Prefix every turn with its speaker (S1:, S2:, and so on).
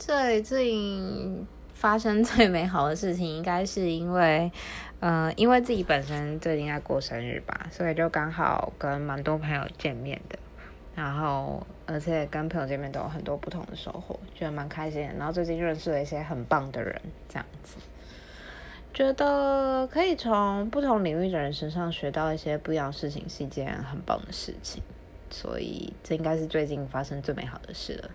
S1: 最近发生最美好的事情，应该是因为，呃，因为自己本身最近在过生日吧，所以就刚好跟蛮多朋友见面的，然后而且跟朋友见面都有很多不同的收获，觉得蛮开心的。然后最近认识了一些很棒的人，这样子，觉得可以从不同领域的人身上学到一些不一样的事情，是一件很棒的事情。所以这应该是最近发生最美好的事了。